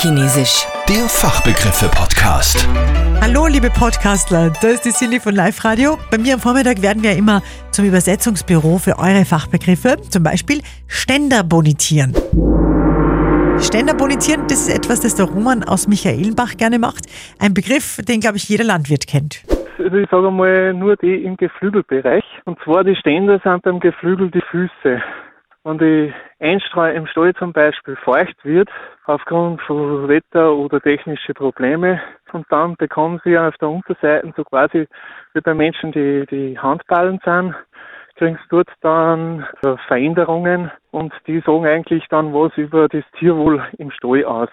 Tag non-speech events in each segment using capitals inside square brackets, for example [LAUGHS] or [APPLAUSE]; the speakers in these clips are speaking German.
Fachchinesisch. Der Fachbegriffe-Podcast. Hallo, liebe Podcastler, da ist die Silly von Live Radio. Bei mir am Vormittag werden wir immer zum Übersetzungsbüro für eure Fachbegriffe, zum Beispiel Ständer bonitieren. Ständer bonitieren, das ist etwas, das der Roman aus Michaelenbach gerne macht. Ein Begriff, den, glaube ich, jeder Landwirt kennt. Also ich sage mal nur die im Geflügelbereich. Und zwar die Ständer sind beim Geflügel die Füße. Wenn die Einstreu im Stall zum Beispiel feucht wird, aufgrund von Wetter oder technische Probleme, und dann bekommen sie auf der Unterseite so quasi wie bei Menschen, die, die Handballen sind, kriegen sie dort dann äh, Veränderungen und die sagen eigentlich dann was über das Tierwohl im Stall aus.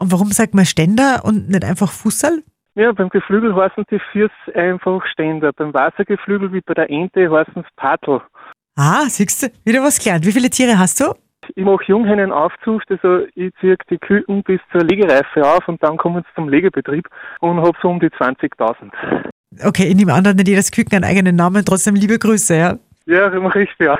Und warum sagt man Ständer und nicht einfach Fussel? Ja, beim Geflügel heißen die Füße einfach Ständer. Beim Wassergeflügel wie bei der Ente heißen es Paddel. Ah, siehst du, wieder was gelernt. Wie viele Tiere hast du? Ich mache Junghennen-Aufzucht, also ich ziehe die Küken bis zur Legereife auf und dann kommen sie zum Legebetrieb und habe so um die 20.000. Okay, ich nehme an, hat nicht jedes Küken einen eigenen Namen. Trotzdem liebe Grüße, ja. Ja, das mache ich ja.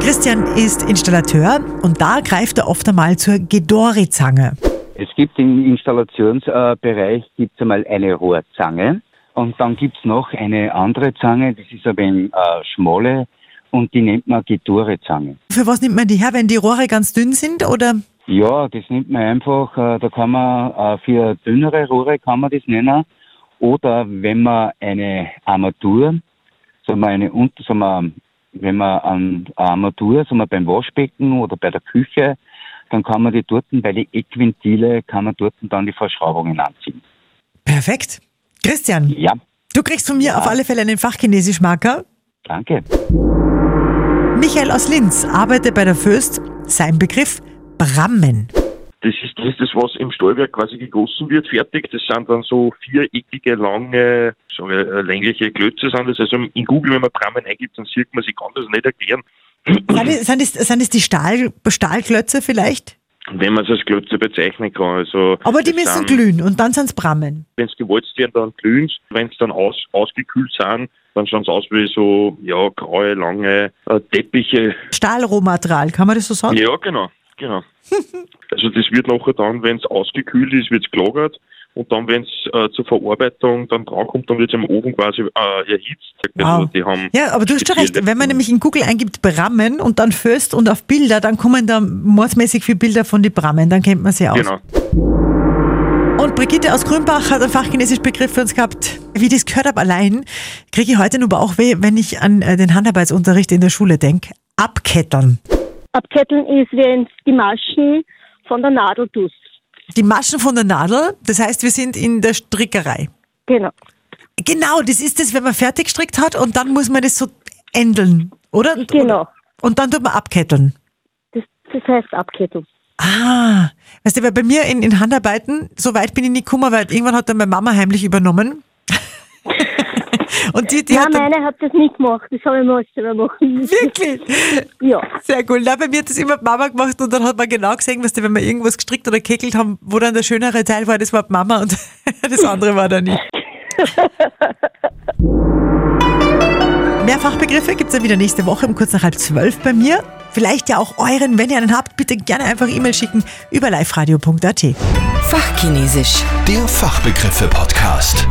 Christian ist Installateur und da greift er oft einmal zur Gedori-Zange. Es gibt im Installationsbereich gibt's einmal eine Rohrzange und dann gibt's noch eine andere Zange, das ist aber ein äh, schmale und die nennt man Gedore-Zange. Für was nimmt man die her, wenn die Rohre ganz dünn sind oder? Ja, das nimmt man einfach, äh, da kann man äh, für dünnere Rohre kann man das nennen oder wenn man eine Armatur, sagen wir eine sagen wir, wenn man an eine Armatur, sagen wir beim Waschbecken oder bei der Küche, dann kann man die dort bei den Eckventile kann man dort dann die Verschraubungen anziehen. Perfekt. Christian, Ja, du kriegst von mir auf alle Fälle einen Fachchinesisch-Marker. danke. Michael aus Linz arbeitet bei der Föst. Sein Begriff Brammen. Das ist das, das, was im Stahlwerk quasi gegossen wird, fertig. Das sind dann so viereckige, lange, so äh, längliche Klötze sind das. Also in Google, wenn man Brammen eingibt, dann sieht man, ich kann das nicht erklären. Sind es, sind es, sind es die Stahl, Stahlklötze vielleicht? Wenn man es als Klötze bezeichnen kann. Also Aber die müssen sind- glühen und dann sind es Brammen. Wenn sie gewalzt werden, dann glühen. Wenn sie dann aus, ausgekühlt sind, dann schauen sie aus wie so, ja, graue, lange äh, Teppiche. Stahlrohmaterial, kann man das so sagen? Ja, genau, genau. [LAUGHS] also das wird nachher dann, wenn es ausgekühlt ist, wird es gelagert. Und dann, wenn es äh, zur Verarbeitung dann drankommt, dann wird es im Ofen quasi äh, erhitzt. Also Wow. die haben Ja, aber du hast schon recht. Wenn man nämlich in Google eingibt Brammen und dann Föst und auf Bilder, dann kommen da mordsmäßig viele Bilder von den Brammen, dann kennt man sie aus. Genau. Und Brigitte aus Grünbach hat einen fachchinesischen Begriff für uns gehabt. Wie ich das gehört habe allein, kriege ich heute nur Bauchweh, wenn ich an äh, den Handarbeitsunterricht in der Schule denke. Abkettern. Abketteln ist, wenn die Maschen von der Nadel tust. Die Maschen von der Nadel, das heißt, wir sind in der Strickerei. Genau. Genau, das ist das, wenn man fertig gestrickt hat und dann muss man das so ändeln, oder? Und- Genau. Und dann tut man abketteln. Das, das heißt Abketteln. Ah, weißt du, weil bei mir in, in Handarbeiten, so weit bin ich nicht gekommen, weil irgendwann hat dann meine Mama heimlich übernommen. Und die, die Nein, hat meine hat das nicht gemacht. Das habe ich mal selber machen müssen. Wirklich? Ja. Sehr cool. Na, bei mir hat das immer die Mama gemacht und dann hat man genau gesehen, weißt du, wenn wir irgendwas gestrickt oder gekeckelt haben, wo dann der schönere Teil war, das war die Mama und [LAUGHS] das andere war dann nicht. Mehr Fachbegriffe gibt es ja wieder nächste Woche um kurz nach halb zwölf bei mir. Vielleicht ja auch euren, wenn ihr einen habt, bitte gerne einfach E-Mail schicken über liveradio.at. Fachchinesisch. Der Fachbegriffe-Podcast.